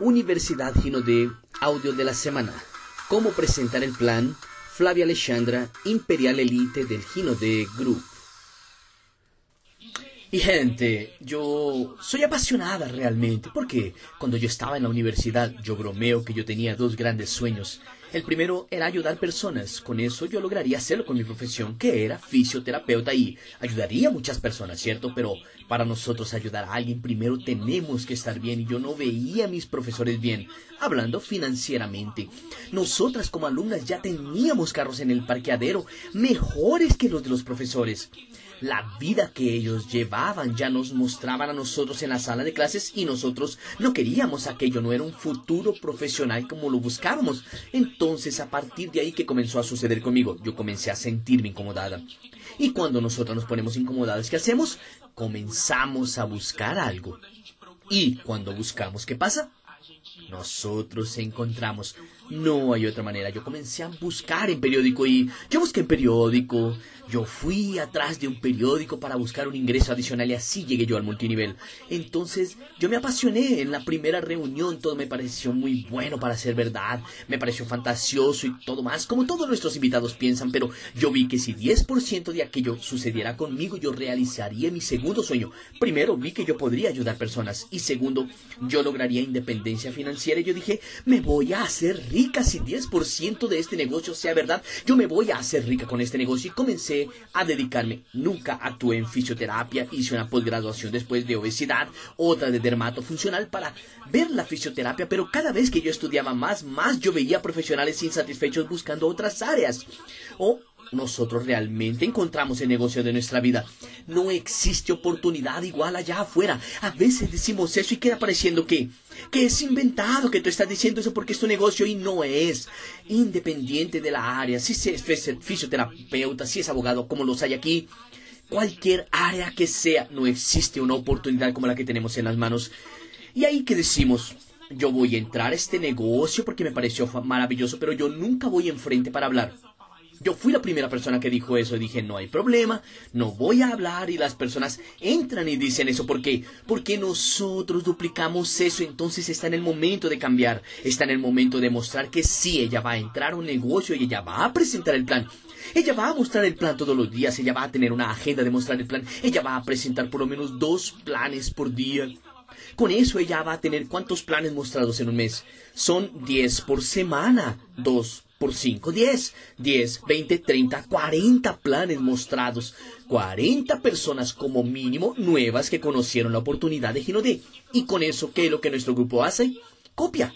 Universidad Gino de Audio de la Semana. Cómo presentar el plan Flavia Alexandra, Imperial Elite del Gino de Group. Y gente, yo soy apasionada realmente, porque cuando yo estaba en la universidad yo bromeo que yo tenía dos grandes sueños. El primero era ayudar personas, con eso yo lograría hacerlo con mi profesión, que era fisioterapeuta y ayudaría a muchas personas, ¿cierto? Pero para nosotros ayudar a alguien primero tenemos que estar bien y yo no veía a mis profesores bien, hablando financieramente. Nosotras como alumnas ya teníamos carros en el parqueadero mejores que los de los profesores. La vida que ellos llevaban ya nos mostraban a nosotros en la sala de clases y nosotros no queríamos aquello, no era un futuro profesional como lo buscábamos. Entonces a partir de ahí que comenzó a suceder conmigo, yo comencé a sentirme incomodada. Y cuando nosotros nos ponemos incomodadas, ¿qué hacemos? Comenzamos a buscar algo. Y cuando buscamos, ¿qué pasa? Nosotros encontramos. No hay otra manera. Yo comencé a buscar en periódico y yo busqué en periódico, yo fui atrás de un periódico para buscar un ingreso adicional y así llegué yo al multinivel. Entonces yo me apasioné en la primera reunión, todo me pareció muy bueno para ser verdad, me pareció fantasioso y todo más, como todos nuestros invitados piensan, pero yo vi que si 10% de aquello sucediera conmigo, yo realizaría mi segundo sueño. Primero vi que yo podría ayudar personas. Y segundo, yo lograría independencia financiera. Y yo dije, me voy a hacer rica si 10% de este negocio sea verdad, yo me voy a hacer rica con este negocio y comencé a dedicarme. Nunca actué en fisioterapia, hice una posgraduación después de obesidad, otra de dermato funcional para ver la fisioterapia, pero cada vez que yo estudiaba más, más yo veía profesionales insatisfechos buscando otras áreas. Nosotros realmente encontramos el negocio de nuestra vida. No existe oportunidad igual allá afuera. A veces decimos eso y queda pareciendo que, que es inventado, que tú estás diciendo eso porque es tu negocio y no es. Independiente de la área, si es fisioterapeuta, si es abogado, como los hay aquí, cualquier área que sea, no existe una oportunidad como la que tenemos en las manos. Y ahí que decimos, yo voy a entrar a este negocio porque me pareció maravilloso, pero yo nunca voy enfrente para hablar. Yo fui la primera persona que dijo eso y dije, no hay problema, no voy a hablar y las personas entran y dicen eso. ¿Por qué? Porque nosotros duplicamos eso, entonces está en el momento de cambiar, está en el momento de mostrar que sí, ella va a entrar a un negocio y ella va a presentar el plan. Ella va a mostrar el plan todos los días, ella va a tener una agenda de mostrar el plan, ella va a presentar por lo menos dos planes por día. Con eso ella va a tener cuántos planes mostrados en un mes. Son 10 por semana, dos por 5, 10, 10, 20, 30, 40 planes mostrados, 40 personas como mínimo nuevas que conocieron la oportunidad de Ginodé. Y con eso, ¿qué es lo que nuestro grupo hace? Copia.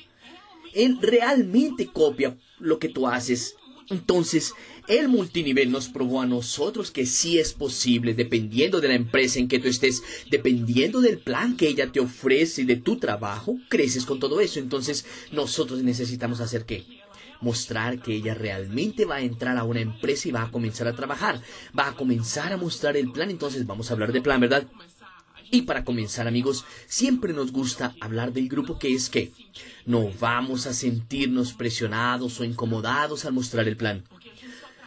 Él realmente copia lo que tú haces. Entonces, el multinivel nos probó a nosotros que sí es posible, dependiendo de la empresa en que tú estés, dependiendo del plan que ella te ofrece, de tu trabajo, creces con todo eso. Entonces, nosotros necesitamos hacer qué? Mostrar que ella realmente va a entrar a una empresa y va a comenzar a trabajar, va a comenzar a mostrar el plan, entonces vamos a hablar de plan, ¿verdad? Y para comenzar amigos, siempre nos gusta hablar del grupo que es que no vamos a sentirnos presionados o incomodados al mostrar el plan.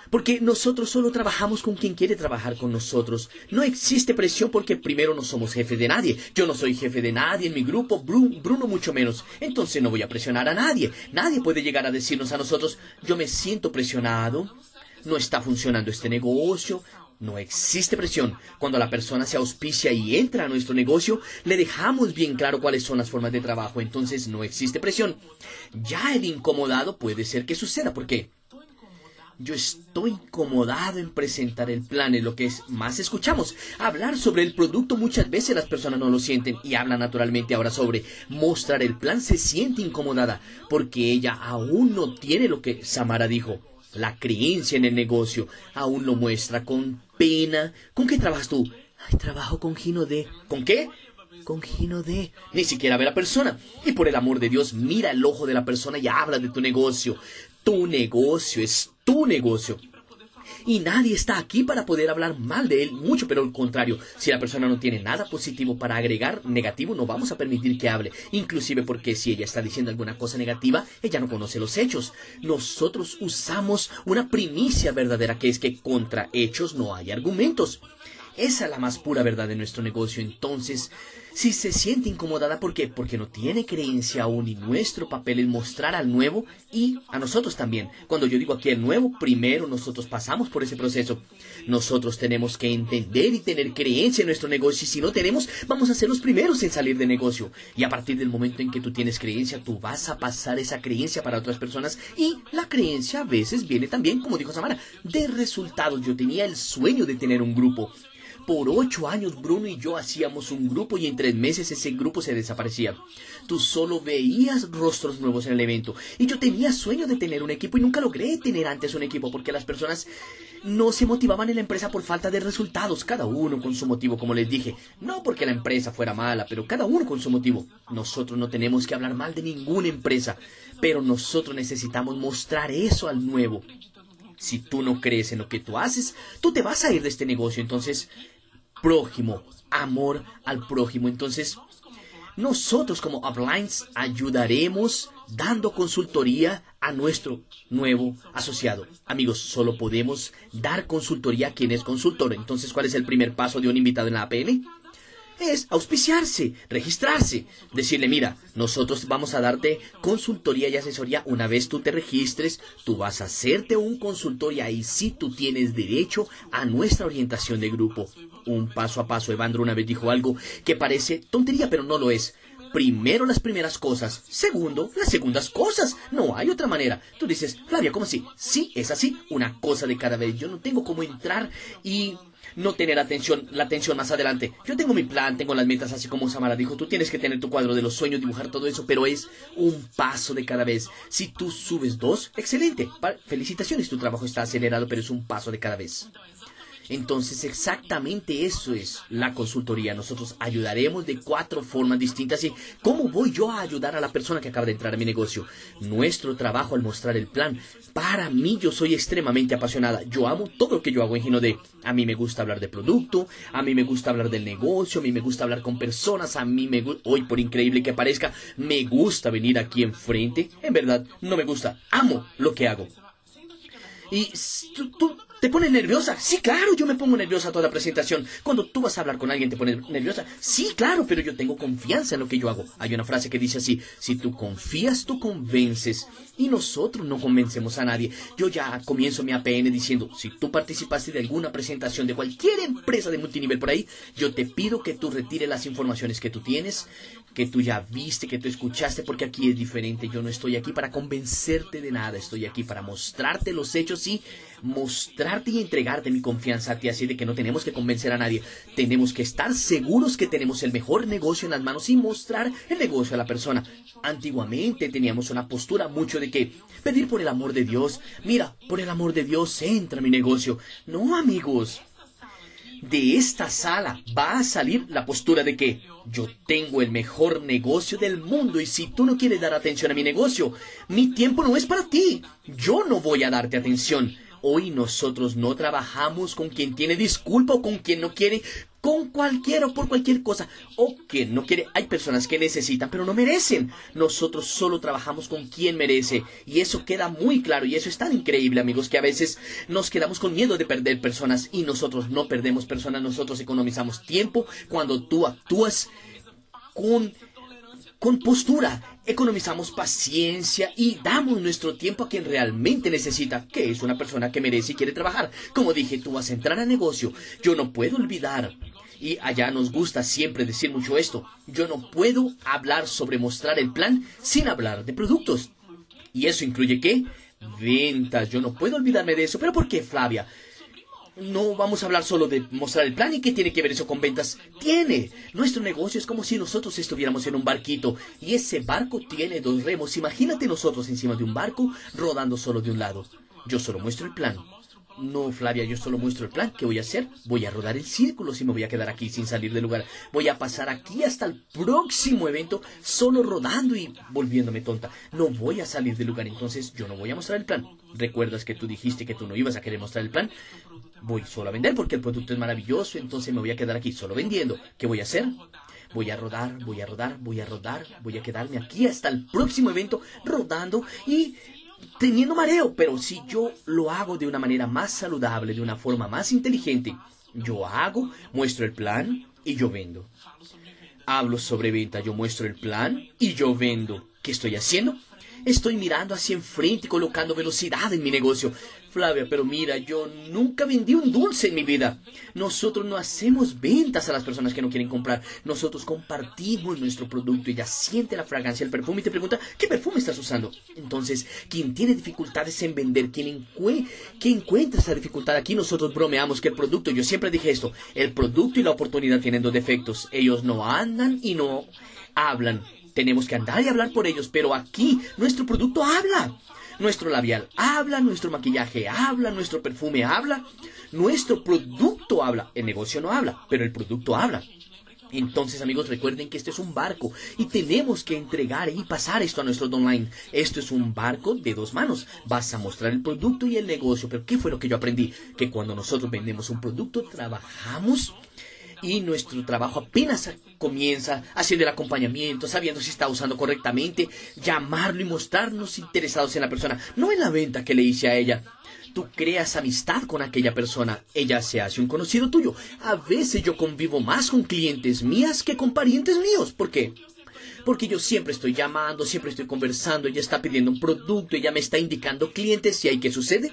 Porque nosotros solo trabajamos con quien quiere trabajar con nosotros. No existe presión porque primero no somos jefe de nadie. Yo no soy jefe de nadie en mi grupo, Bruno, mucho menos. Entonces no voy a presionar a nadie. Nadie puede llegar a decirnos a nosotros, yo me siento presionado, no está funcionando este negocio, no existe presión. Cuando la persona se auspicia y entra a nuestro negocio, le dejamos bien claro cuáles son las formas de trabajo. Entonces no existe presión. Ya el incomodado puede ser que suceda. ¿Por qué? Yo estoy incomodado en presentar el plan, es lo que es más escuchamos. Hablar sobre el producto muchas veces las personas no lo sienten y hablan naturalmente ahora sobre mostrar el plan se siente incomodada porque ella aún no tiene lo que Samara dijo. La creencia en el negocio aún lo muestra con pena. ¿Con qué trabajas tú? Ay, trabajo con Gino D. ¿Con qué? con Gino D. Ni siquiera ve a la persona. Y por el amor de Dios, mira el ojo de la persona y habla de tu negocio. Tu negocio es tu negocio. Y nadie está aquí para poder hablar mal de él, mucho, pero al contrario, si la persona no tiene nada positivo para agregar, negativo, no vamos a permitir que hable, inclusive porque si ella está diciendo alguna cosa negativa, ella no conoce los hechos. Nosotros usamos una primicia verdadera que es que contra hechos no hay argumentos. Esa es la más pura verdad de nuestro negocio. Entonces, Si se siente incomodada, ¿por qué? Porque no tiene creencia aún y nuestro papel es mostrar al nuevo y a nosotros también. Cuando yo digo aquí el nuevo, primero nosotros pasamos por ese proceso. Nosotros tenemos que entender y tener creencia en nuestro negocio y si no tenemos, vamos a ser los primeros en salir de negocio. Y a partir del momento en que tú tienes creencia, tú vas a pasar esa creencia para otras personas y la creencia a veces viene también, como dijo Samara, de resultados. Yo tenía el sueño de tener un grupo por ocho años Bruno y yo hacíamos un grupo y en tres meses ese grupo se desaparecía. Tú solo veías rostros nuevos en el evento. Y yo tenía sueño de tener un equipo y nunca logré tener antes un equipo porque las personas no se motivaban en la empresa por falta de resultados, cada uno con su motivo, como les dije. No porque la empresa fuera mala, pero cada uno con su motivo. Nosotros no tenemos que hablar mal de ninguna empresa, pero nosotros necesitamos mostrar eso al nuevo. Si tú no crees en lo que tú haces, tú te vas a ir de este negocio. Entonces, prójimo, amor al prójimo. Entonces, nosotros como Uplines ayudaremos dando consultoría a nuestro nuevo asociado. Amigos, solo podemos dar consultoría a quien es consultor. Entonces, ¿cuál es el primer paso de un invitado en la APN? Es auspiciarse, registrarse, decirle, mira, nosotros vamos a darte consultoría y asesoría una vez tú te registres, tú vas a hacerte un consultor y ahí sí tú tienes derecho a nuestra orientación de grupo. Un paso a paso, Evandro una vez dijo algo que parece tontería, pero no lo es. Primero las primeras cosas, segundo las segundas cosas. No hay otra manera. Tú dices, Flavia, ¿cómo así? Sí, es así, una cosa de cada vez. Yo no tengo cómo entrar y no tener atención, la atención más adelante. Yo tengo mi plan, tengo las metas, así como Samara dijo, tú tienes que tener tu cuadro de los sueños, dibujar todo eso, pero es un paso de cada vez. Si tú subes dos, excelente. Felicitaciones, tu trabajo está acelerado, pero es un paso de cada vez. Entonces, exactamente eso es la consultoría. Nosotros ayudaremos de cuatro formas distintas. ¿Y cómo voy yo a ayudar a la persona que acaba de entrar a mi negocio? Nuestro trabajo al mostrar el plan. Para mí, yo soy extremadamente apasionada. Yo amo todo lo que yo hago en Gino de. A mí me gusta hablar de producto, a mí me gusta hablar del negocio, a mí me gusta hablar con personas, a mí me gusta, hoy por increíble que parezca, me gusta venir aquí enfrente. En verdad, no me gusta. Amo lo que hago. Y tú, ¿Te pone nerviosa? Sí, claro, yo me pongo nerviosa toda presentación. Cuando tú vas a hablar con alguien, ¿te pone nerviosa? Sí, claro, pero yo tengo confianza en lo que yo hago. Hay una frase que dice así, si tú confías, tú convences. Y nosotros no convencemos a nadie. Yo ya comienzo mi APN diciendo, si tú participaste de alguna presentación de cualquier empresa de multinivel por ahí, yo te pido que tú retires las informaciones que tú tienes, que tú ya viste, que tú escuchaste, porque aquí es diferente. Yo no estoy aquí para convencerte de nada, estoy aquí para mostrarte los hechos y mostrarte y entregarte mi confianza a ti, así de que no tenemos que convencer a nadie, tenemos que estar seguros que tenemos el mejor negocio en las manos y mostrar el negocio a la persona. Antiguamente teníamos una postura mucho de que pedir por el amor de Dios, mira, por el amor de Dios entra mi negocio. No, amigos. De esta sala va a salir la postura de que yo tengo el mejor negocio del mundo y si tú no quieres dar atención a mi negocio, mi tiempo no es para ti. Yo no voy a darte atención. Hoy nosotros no trabajamos con quien tiene disculpa o con quien no quiere, con cualquiera o por cualquier cosa, o quien no quiere. Hay personas que necesitan, pero no merecen. Nosotros solo trabajamos con quien merece. Y eso queda muy claro. Y eso es tan increíble, amigos, que a veces nos quedamos con miedo de perder personas. Y nosotros no perdemos personas, nosotros economizamos tiempo cuando tú actúas con con postura, economizamos paciencia y damos nuestro tiempo a quien realmente necesita, que es una persona que merece y quiere trabajar. Como dije, tú vas a entrar a negocio. Yo no puedo olvidar. Y allá nos gusta siempre decir mucho esto. Yo no puedo hablar sobre mostrar el plan sin hablar de productos. ¿Y eso incluye qué? Ventas. Yo no puedo olvidarme de eso. ¿Pero por qué, Flavia? No vamos a hablar solo de mostrar el plan y qué tiene que ver eso con ventas. Tiene. Nuestro negocio es como si nosotros estuviéramos en un barquito y ese barco tiene dos remos. Imagínate nosotros encima de un barco rodando solo de un lado. Yo solo muestro el plan. No, Flavia, yo solo muestro el plan. ¿Qué voy a hacer? Voy a rodar el círculo si me voy a quedar aquí sin salir del lugar. Voy a pasar aquí hasta el próximo evento solo rodando y volviéndome tonta. No voy a salir del lugar, entonces yo no voy a mostrar el plan. ¿Recuerdas que tú dijiste que tú no ibas a querer mostrar el plan? Voy solo a vender porque el producto es maravilloso, entonces me voy a quedar aquí solo vendiendo. ¿Qué voy a hacer? Voy a rodar, voy a rodar, voy a rodar, voy a quedarme aquí hasta el próximo evento rodando y teniendo mareo, pero si yo lo hago de una manera más saludable, de una forma más inteligente, yo hago, muestro el plan y yo vendo. hablo sobre venta, yo muestro el plan y yo vendo. ¿Qué estoy haciendo? Estoy mirando hacia enfrente y colocando velocidad en mi negocio. Flavia, pero mira, yo nunca vendí un dulce en mi vida. Nosotros no hacemos ventas a las personas que no quieren comprar. Nosotros compartimos nuestro producto. Ella siente la fragancia, el perfume y te pregunta, ¿qué perfume estás usando? Entonces, quien tiene dificultades en vender, quien, encuentra esa dificultad aquí, nosotros bromeamos que el producto, yo siempre dije esto, el producto y la oportunidad tienen dos defectos. Ellos no andan y no hablan. Tenemos que andar y hablar por ellos, pero aquí nuestro producto habla. Nuestro labial habla, nuestro maquillaje habla, nuestro perfume habla, nuestro producto habla. El negocio no habla, pero el producto habla. Entonces amigos recuerden que este es un barco y tenemos que entregar y pasar esto a nuestro online. Esto es un barco de dos manos. Vas a mostrar el producto y el negocio. Pero ¿qué fue lo que yo aprendí? Que cuando nosotros vendemos un producto trabajamos y nuestro trabajo apenas comienza haciendo el acompañamiento, sabiendo si está usando correctamente, llamarlo y mostrarnos interesados en la persona, no en la venta que le hice a ella. Tú creas amistad con aquella persona, ella se hace un conocido tuyo. A veces yo convivo más con clientes mías que con parientes míos. ¿Por qué? porque yo siempre estoy llamando, siempre estoy conversando, ella está pidiendo un producto, ella me está indicando clientes y ahí qué sucede.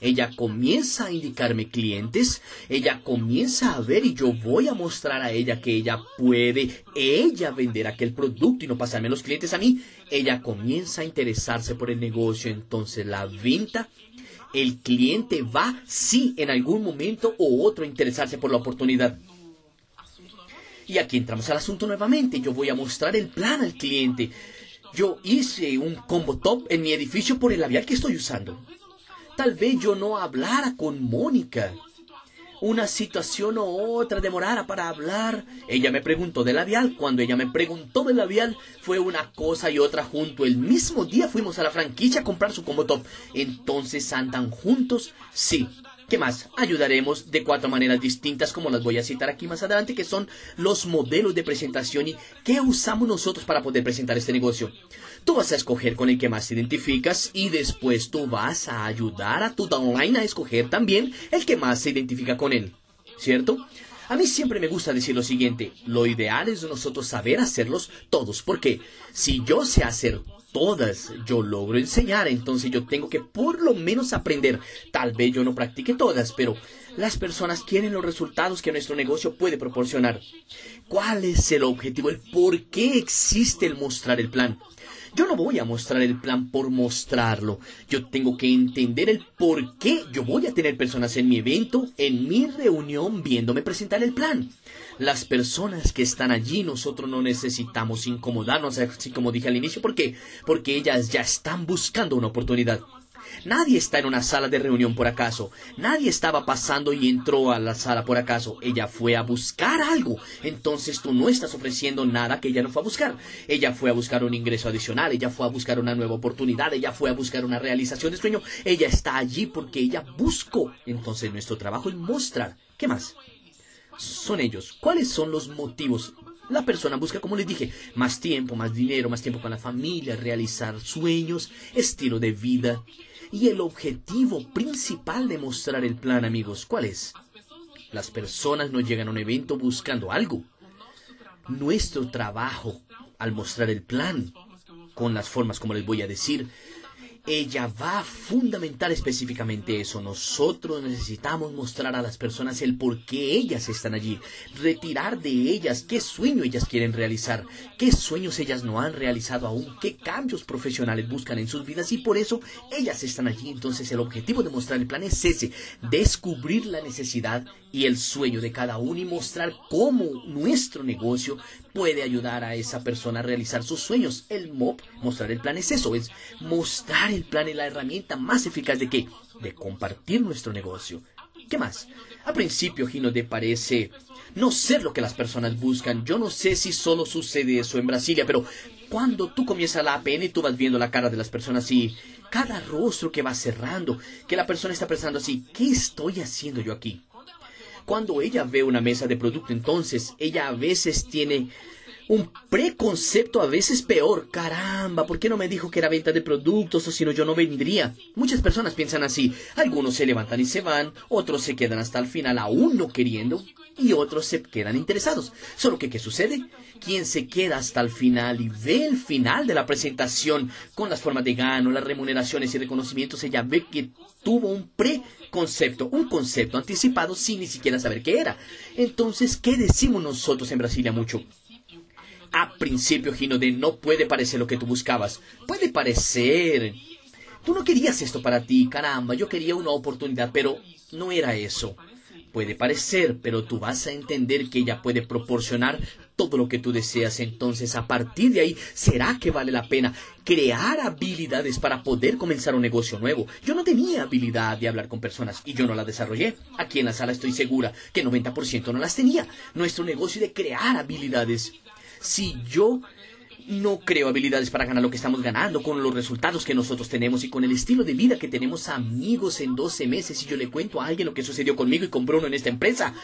Ella comienza a indicarme clientes, ella comienza a ver y yo voy a mostrar a ella que ella puede, ella vender aquel producto y no pasarme los clientes a mí. Ella comienza a interesarse por el negocio, entonces la venta el cliente va, sí, en algún momento o otro a interesarse por la oportunidad. Y aquí entramos al asunto nuevamente. Yo voy a mostrar el plan al cliente. Yo hice un combo top en mi edificio por el labial que estoy usando. Tal vez yo no hablara con Mónica. Una situación u otra demorara para hablar. Ella me preguntó de labial. Cuando ella me preguntó de labial, fue una cosa y otra junto. El mismo día fuimos a la franquicia a comprar su combo top. Entonces andan juntos. Sí, ¿Qué más? Ayudaremos de cuatro maneras distintas, como las voy a citar aquí más adelante, que son los modelos de presentación y qué usamos nosotros para poder presentar este negocio. Tú vas a escoger con el que más te identificas y después tú vas a ayudar a tu downline a escoger también el que más se identifica con él. ¿Cierto? A mí siempre me gusta decir lo siguiente, lo ideal es nosotros saber hacerlos todos, porque si yo sé hacer todas yo logro enseñar, entonces yo tengo que por lo menos aprender. Tal vez yo no practique todas, pero las personas quieren los resultados que nuestro negocio puede proporcionar. ¿Cuál es el objetivo? El por qué existe el mostrar el plan. Yo no voy a mostrar el plan por mostrarlo. Yo tengo que entender el por qué yo voy a tener personas en mi evento, en mi reunión, viéndome presentar el plan. Las personas que están allí, nosotros no necesitamos incomodarnos, así como dije al inicio. ¿Por qué? Porque ellas ya están buscando una oportunidad. Nadie está en una sala de reunión por acaso. Nadie estaba pasando y entró a la sala por acaso. Ella fue a buscar algo. Entonces tú no estás ofreciendo nada que ella no fue a buscar. Ella fue a buscar un ingreso adicional. Ella fue a buscar una nueva oportunidad. Ella fue a buscar una realización de sueño. Ella está allí porque ella buscó. Entonces nuestro trabajo es mostrar. ¿Qué más? Son ellos. ¿Cuáles son los motivos? La persona busca, como les dije, más tiempo, más dinero, más tiempo con la familia, realizar sueños, estilo de vida. Y el objetivo principal de mostrar el plan, amigos, ¿cuál es? Las personas no llegan a un evento buscando algo. Nuestro trabajo al mostrar el plan, con las formas como les voy a decir, ella va a fundamentar específicamente eso. Nosotros necesitamos mostrar a las personas el por qué ellas están allí, retirar de ellas qué sueño ellas quieren realizar, qué sueños ellas no han realizado aún, qué cambios profesionales buscan en sus vidas y por eso ellas están allí. Entonces el objetivo de mostrar el plan es ese, descubrir la necesidad y el sueño de cada uno y mostrar cómo nuestro negocio puede ayudar a esa persona a realizar sus sueños. El MOP, mostrar el plan es eso, es mostrar el plan y la herramienta más eficaz de qué? De compartir nuestro negocio. ¿Qué más? A principio, Gino, te parece no ser lo que las personas buscan. Yo no sé si solo sucede eso en Brasilia, pero cuando tú comienzas la APN, tú vas viendo la cara de las personas y cada rostro que va cerrando, que la persona está pensando así, ¿qué estoy haciendo yo aquí? Cuando ella ve una mesa de producto, entonces ella a veces tiene un preconcepto a veces peor. Caramba, ¿por qué no me dijo que era venta de productos o si no yo no vendría? Muchas personas piensan así. Algunos se levantan y se van, otros se quedan hasta el final aún no queriendo y otros se quedan interesados. Solo que, ¿qué sucede? Quien se queda hasta el final y ve el final de la presentación con las formas de gano, las remuneraciones y reconocimientos, ella ve que tuvo un preconcepto, un concepto anticipado sin ni siquiera saber qué era. Entonces, ¿qué decimos nosotros en Brasilia mucho? A principio, Gino, de no puede parecer lo que tú buscabas. Puede parecer. Tú no querías esto para ti, caramba, yo quería una oportunidad, pero no era eso. Puede parecer, pero tú vas a entender que ella puede proporcionar todo lo que tú deseas. Entonces, a partir de ahí, ¿será que vale la pena crear habilidades para poder comenzar un negocio nuevo? Yo no tenía habilidad de hablar con personas y yo no la desarrollé. Aquí en la sala estoy segura que 90% no las tenía. Nuestro negocio de crear habilidades si yo no creo habilidades para ganar lo que estamos ganando, con los resultados que nosotros tenemos y con el estilo de vida que tenemos amigos en 12 meses y yo le cuento a alguien lo que sucedió conmigo y con Bruno en esta empresa,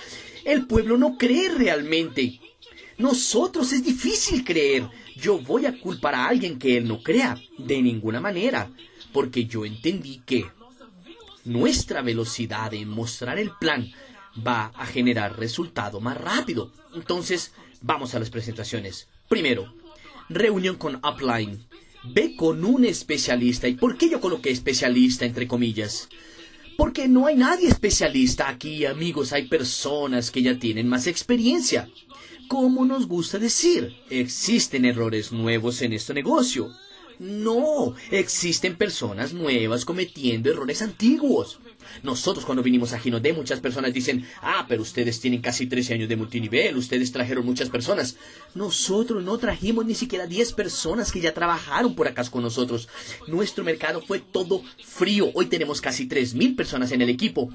el pueblo no cree realmente. Nosotros es difícil creer. Yo voy a culpar a alguien que él no crea, de ninguna manera, porque yo entendí que nuestra velocidad en mostrar el plan va a generar resultado más rápido. Entonces, Vamos a las presentaciones. Primero, reunión con Upline. Ve con un especialista. ¿Y por qué yo coloqué especialista entre comillas? Porque no hay nadie especialista aquí, amigos. Hay personas que ya tienen más experiencia. Como nos gusta decir, existen errores nuevos en este negocio. No, existen personas nuevas cometiendo errores antiguos. Nosotros cuando vinimos a Ginodé muchas personas dicen, ah, pero ustedes tienen casi 13 años de multinivel, ustedes trajeron muchas personas. Nosotros no trajimos ni siquiera 10 personas que ya trabajaron por acá con nosotros. Nuestro mercado fue todo frío. Hoy tenemos casi 3.000 personas en el equipo.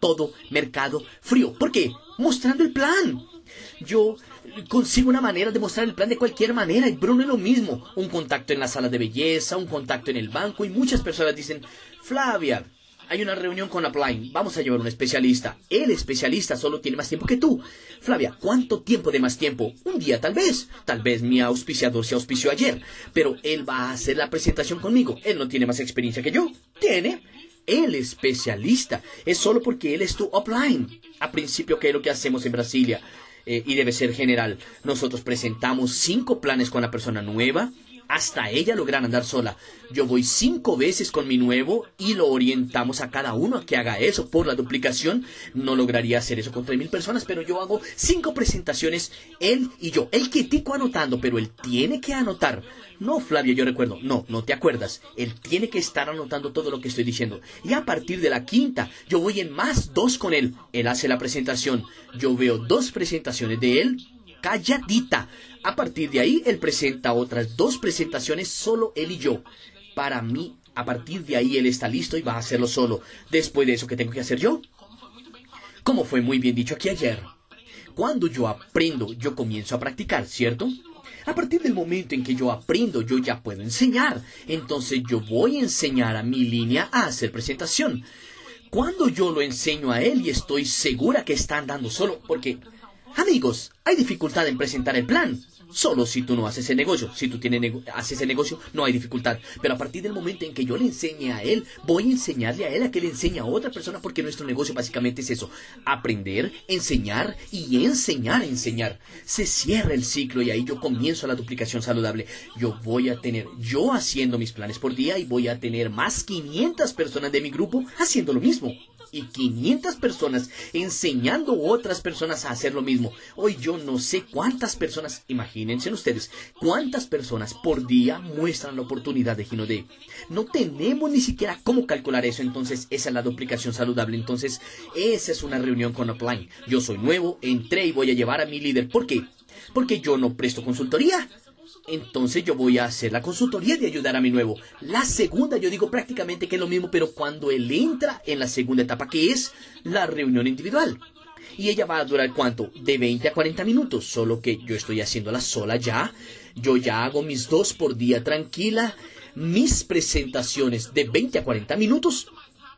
Todo mercado frío. ¿Por qué? Mostrando el plan. Yo consigo una manera de mostrar el plan de cualquier manera. Y Bruno es lo mismo. Un contacto en la sala de belleza, un contacto en el banco. Y muchas personas dicen, Flavia, hay una reunión con Upline. Vamos a llevar un especialista. El especialista solo tiene más tiempo que tú. Flavia, ¿cuánto tiempo de más tiempo? Un día tal vez. Tal vez mi auspiciador se auspició ayer. Pero él va a hacer la presentación conmigo. Él no tiene más experiencia que yo. Tiene. El especialista. Es solo porque él es tu upline. A principio, ¿qué es lo que hacemos en Brasilia? Eh, y debe ser general. Nosotros presentamos cinco planes con la persona nueva hasta ella lograr andar sola. Yo voy cinco veces con mi nuevo y lo orientamos a cada uno a que haga eso. Por la duplicación no lograría hacer eso con tres mil personas, pero yo hago cinco presentaciones, él y yo. El que tico anotando, pero él tiene que anotar. No, Flavia, yo recuerdo. No, no te acuerdas. Él tiene que estar anotando todo lo que estoy diciendo. Y a partir de la quinta, yo voy en más dos con él. Él hace la presentación. Yo veo dos presentaciones de él calladita. A partir de ahí, él presenta otras dos presentaciones, solo él y yo. Para mí, a partir de ahí, él está listo y va a hacerlo solo. Después de eso, ¿qué tengo que hacer yo? Como fue muy bien dicho aquí ayer, cuando yo aprendo, yo comienzo a practicar, ¿cierto? A partir del momento en que yo aprendo, yo ya puedo enseñar. Entonces yo voy a enseñar a mi línea a hacer presentación. Cuando yo lo enseño a él y estoy segura que está andando solo, porque Amigos, hay dificultad en presentar el plan. Solo si tú no haces ese negocio. Si tú tienes haces ese negocio, no hay dificultad. Pero a partir del momento en que yo le enseñe a él, voy a enseñarle a él a que le enseñe a otra persona porque nuestro negocio básicamente es eso. Aprender, enseñar y enseñar a enseñar. Se cierra el ciclo y ahí yo comienzo la duplicación saludable. Yo voy a tener, yo haciendo mis planes por día y voy a tener más 500 personas de mi grupo haciendo lo mismo y 500 personas enseñando otras personas a hacer lo mismo. Hoy yo no sé cuántas personas, imagínense ustedes, cuántas personas por día muestran la oportunidad de Gino No tenemos ni siquiera cómo calcular eso, entonces esa es la duplicación saludable. Entonces, esa es una reunión con Upline. Yo soy nuevo, entré y voy a llevar a mi líder. ¿Por qué? Porque yo no presto consultoría entonces yo voy a hacer la consultoría de ayudar a mi nuevo. La segunda, yo digo prácticamente que es lo mismo, pero cuando él entra en la segunda etapa, que es la reunión individual. Y ella va a durar cuánto? De 20 a 40 minutos, solo que yo estoy haciéndola sola ya. Yo ya hago mis dos por día tranquila. Mis presentaciones de 20 a 40 minutos.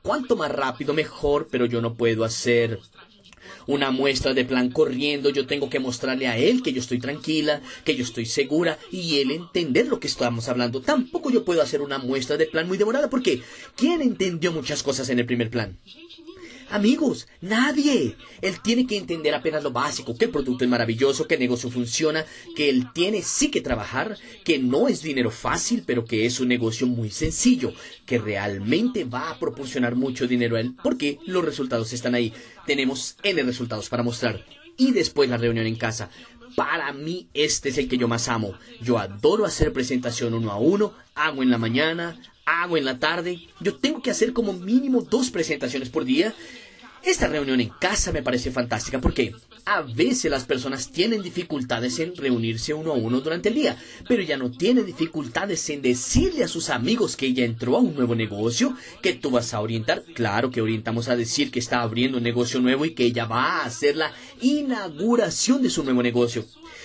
Cuanto más rápido mejor, pero yo no puedo hacer una muestra de plan corriendo, yo tengo que mostrarle a él que yo estoy tranquila, que yo estoy segura y él entender lo que estamos hablando. Tampoco yo puedo hacer una muestra de plan muy demorada porque ¿quién entendió muchas cosas en el primer plan? Amigos, nadie. Él tiene que entender apenas lo básico, que el producto es maravilloso, que el negocio funciona, que él tiene sí que trabajar, que no es dinero fácil, pero que es un negocio muy sencillo, que realmente va a proporcionar mucho dinero a él, porque los resultados están ahí. Tenemos N resultados para mostrar. Y después la reunión en casa. Para mí este es el que yo más amo. Yo adoro hacer presentación uno a uno, hago en la mañana, hago en la tarde. Yo tengo que hacer como mínimo dos presentaciones por día. Esta reunión en casa me parece fantástica porque a veces las personas tienen dificultades en reunirse uno a uno durante el día, pero ya no tienen dificultades en decirle a sus amigos que ella entró a un nuevo negocio, que tú vas a orientar. Claro que orientamos a decir que está abriendo un negocio nuevo y que ella va a hacer la inauguración de su nuevo negocio.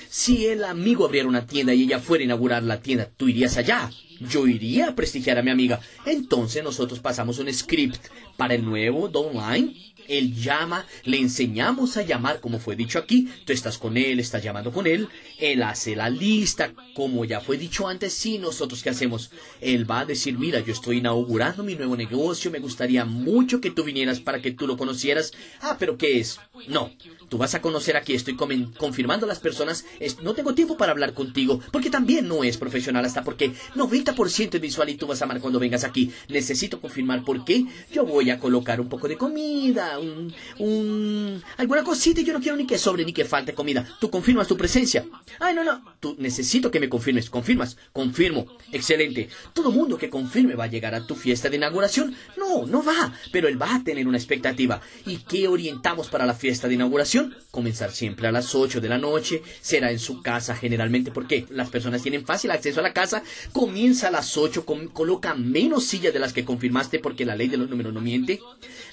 Si el amigo abriera una tienda y ella fuera a inaugurar la tienda, ¿tú irías allá? Yo iría a prestigiar a mi amiga. Entonces nosotros pasamos un script para el nuevo online él llama, le enseñamos a llamar, como fue dicho aquí. Tú estás con Él, estás llamando con Él. Él hace la lista, como ya fue dicho antes. Sí, nosotros qué hacemos? Él va a decir, mira, yo estoy inaugurando mi nuevo negocio, me gustaría mucho que tú vinieras para que tú lo conocieras. Ah, pero ¿qué es? No, tú vas a conocer aquí, estoy confirmando a las personas, no tengo tiempo para hablar contigo, porque también no es profesional hasta porque 90% es visual y tú vas a amar cuando vengas aquí. Necesito confirmar por qué. Yo voy a colocar un poco de comida, un, un, alguna cosita y yo no quiero ni que sobre ni que falte comida. Tú confirmas tu presencia. Ay, no, no, tú necesito que me confirmes. Confirmas, confirmo. Excelente. Todo mundo que confirme va a llegar a tu fiesta de inauguración. No, no va, pero él va a tener una expectativa. ¿Y qué orientamos para la fiesta de inauguración? comenzar siempre a las 8 de la noche, será en su casa generalmente porque las personas tienen fácil acceso a la casa, comienza a las 8, coloca menos sillas de las que confirmaste porque la ley de los números no miente,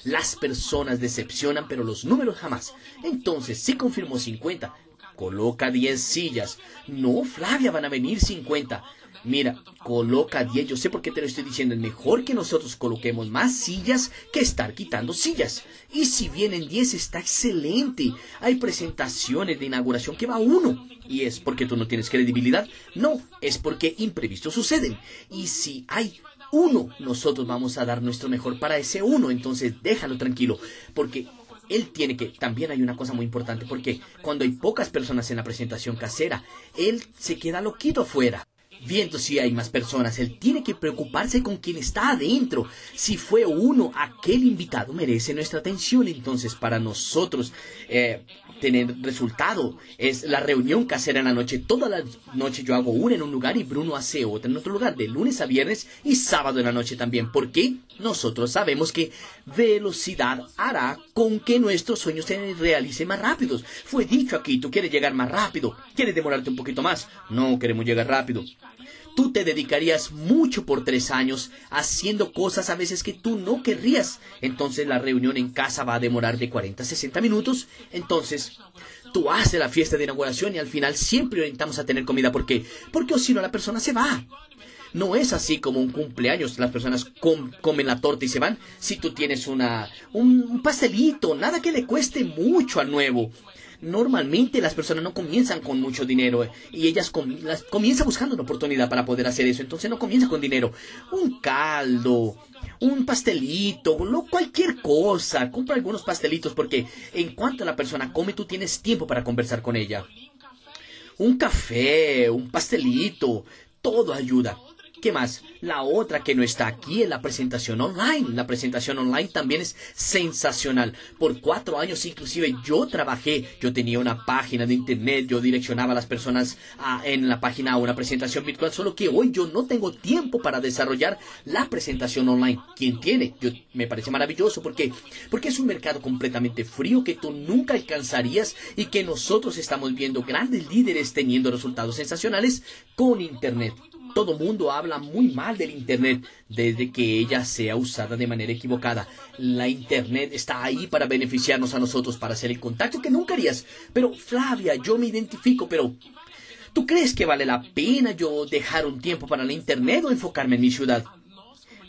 las personas decepcionan pero los números jamás. Entonces, si confirmó 50, coloca 10 sillas. No, Flavia, van a venir 50. Mira, coloca 10. Yo sé por qué te lo estoy diciendo. Es mejor que nosotros coloquemos más sillas que estar quitando sillas. Y si vienen 10 está excelente. Hay presentaciones de inauguración que va uno. ¿Y es porque tú no tienes credibilidad? No, es porque imprevistos suceden. Y si hay uno, nosotros vamos a dar nuestro mejor para ese uno. Entonces déjalo tranquilo. Porque él tiene que, también hay una cosa muy importante, porque cuando hay pocas personas en la presentación casera, él se queda loquito afuera viendo si hay más personas. Él tiene que preocuparse con quien está adentro. Si fue uno, aquel invitado merece nuestra atención. Entonces, para nosotros eh, tener resultado es la reunión casera en la noche. Toda la noche yo hago una en un lugar y Bruno hace otra en otro lugar, de lunes a viernes y sábado en la noche también. Porque nosotros sabemos que velocidad hará con que nuestros sueños se realicen más rápidos. Fue dicho aquí, tú quieres llegar más rápido, quieres demorarte un poquito más. No queremos llegar rápido tú te dedicarías mucho por tres años haciendo cosas a veces que tú no querrías. Entonces la reunión en casa va a demorar de 40 a 60 minutos. Entonces tú haces la fiesta de inauguración y al final siempre orientamos a tener comida. ¿Por qué? Porque o si no la persona se va. No es así como un cumpleaños, las personas comen la torta y se van. Si tú tienes una, un pastelito, nada que le cueste mucho al nuevo normalmente las personas no comienzan con mucho dinero eh, y ellas comienzan buscando una oportunidad para poder hacer eso. Entonces no comienza con dinero. Un caldo, un pastelito, lo, cualquier cosa. Compra algunos pastelitos porque en cuanto la persona come, tú tienes tiempo para conversar con ella. Un café, un pastelito, todo ayuda. ¿Qué más? La otra que no está aquí es la presentación online. La presentación online también es sensacional. Por cuatro años inclusive yo trabajé, yo tenía una página de internet, yo direccionaba a las personas en la página a una presentación virtual, solo que hoy yo no tengo tiempo para desarrollar la presentación online. ¿Quién tiene? Yo, me parece maravilloso porque, porque es un mercado completamente frío que tú nunca alcanzarías y que nosotros estamos viendo grandes líderes teniendo resultados sensacionales con internet todo mundo habla muy mal del Internet desde que ella sea usada de manera equivocada. La Internet está ahí para beneficiarnos a nosotros, para hacer el contacto que nunca harías. Pero Flavia, yo me identifico, pero ¿tú crees que vale la pena yo dejar un tiempo para la Internet o enfocarme en mi ciudad?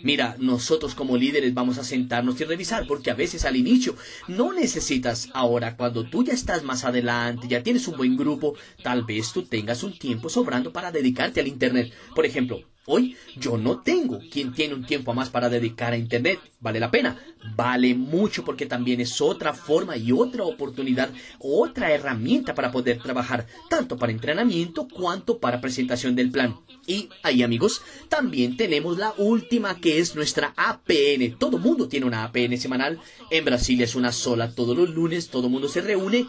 Mira, nosotros como líderes vamos a sentarnos y revisar, porque a veces al inicio no necesitas. Ahora, cuando tú ya estás más adelante, ya tienes un buen grupo, tal vez tú tengas un tiempo sobrando para dedicarte al Internet. Por ejemplo, Hoy yo no tengo quien tiene un tiempo más para dedicar a Internet. ¿Vale la pena? Vale mucho porque también es otra forma y otra oportunidad, otra herramienta para poder trabajar, tanto para entrenamiento cuanto para presentación del plan. Y ahí amigos, también tenemos la última que es nuestra APN. Todo mundo tiene una APN semanal. En Brasil es una sola todos los lunes, todo mundo se reúne.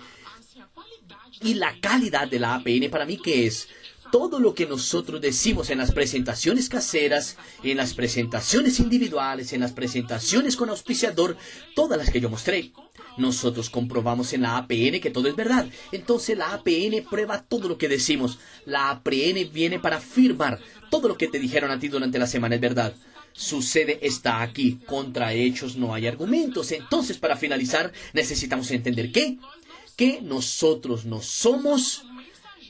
Y la calidad de la APN para mí que es todo lo que nosotros decimos en las presentaciones caseras, en las presentaciones individuales, en las presentaciones con auspiciador, todas las que yo mostré. Nosotros comprobamos en la APN que todo es verdad. Entonces la APN prueba todo lo que decimos. La APN viene para afirmar todo lo que te dijeron a ti durante la semana es verdad. Su sede está aquí. Contra hechos no hay argumentos. Entonces, para finalizar, necesitamos entender que, que nosotros no somos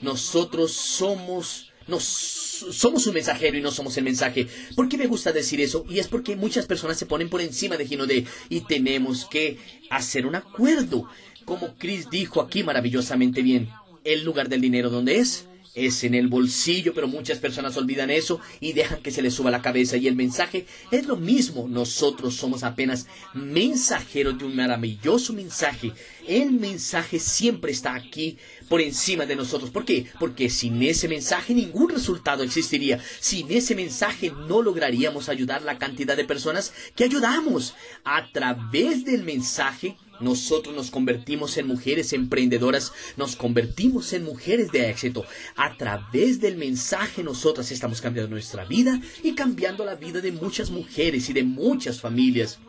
nosotros somos, nos, somos un mensajero y no somos el mensaje. ¿Por qué me gusta decir eso? Y es porque muchas personas se ponen por encima de Gino de y tenemos que hacer un acuerdo. Como Chris dijo aquí maravillosamente bien, el lugar del dinero donde es es en el bolsillo, pero muchas personas olvidan eso y dejan que se les suba la cabeza. Y el mensaje es lo mismo. Nosotros somos apenas mensajeros de un maravilloso mensaje. El mensaje siempre está aquí por encima de nosotros. ¿Por qué? Porque sin ese mensaje ningún resultado existiría. Sin ese mensaje no lograríamos ayudar la cantidad de personas que ayudamos. A través del mensaje nosotros nos convertimos en mujeres emprendedoras, nos convertimos en mujeres de éxito. A través del mensaje nosotras estamos cambiando nuestra vida y cambiando la vida de muchas mujeres y de muchas familias.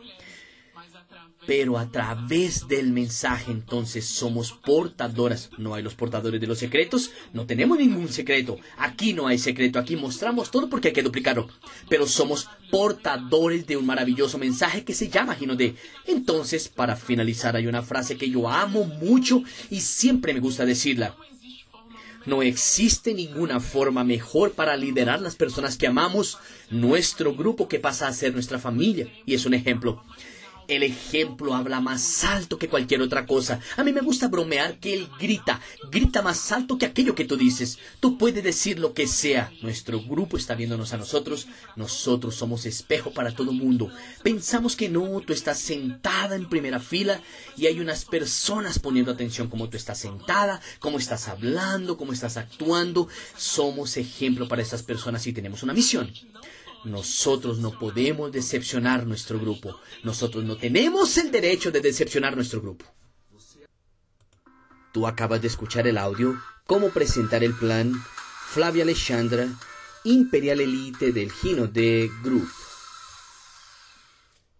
Pero a través del mensaje entonces somos portadoras. No hay los portadores de los secretos, no tenemos ningún secreto. Aquí no hay secreto, aquí mostramos todo porque hay que duplicarlo. Pero somos portadores de un maravilloso mensaje que se llama de. Entonces, para finalizar, hay una frase que yo amo mucho y siempre me gusta decirla. No existe ninguna forma mejor para liderar las personas que amamos, nuestro grupo que pasa a ser nuestra familia. Y es un ejemplo. El ejemplo habla más alto que cualquier otra cosa. A mí me gusta bromear que él grita, grita más alto que aquello que tú dices. Tú puedes decir lo que sea. Nuestro grupo está viéndonos a nosotros. Nosotros somos espejo para todo mundo. Pensamos que no, tú estás sentada en primera fila y hay unas personas poniendo atención como tú estás sentada, cómo estás hablando, cómo estás actuando. Somos ejemplo para esas personas y tenemos una misión. Nosotros no podemos decepcionar nuestro grupo. Nosotros no tenemos el derecho de decepcionar nuestro grupo. Tú acabas de escuchar el audio, cómo presentar el plan Flavia Alexandra, Imperial Elite del Gino de Group.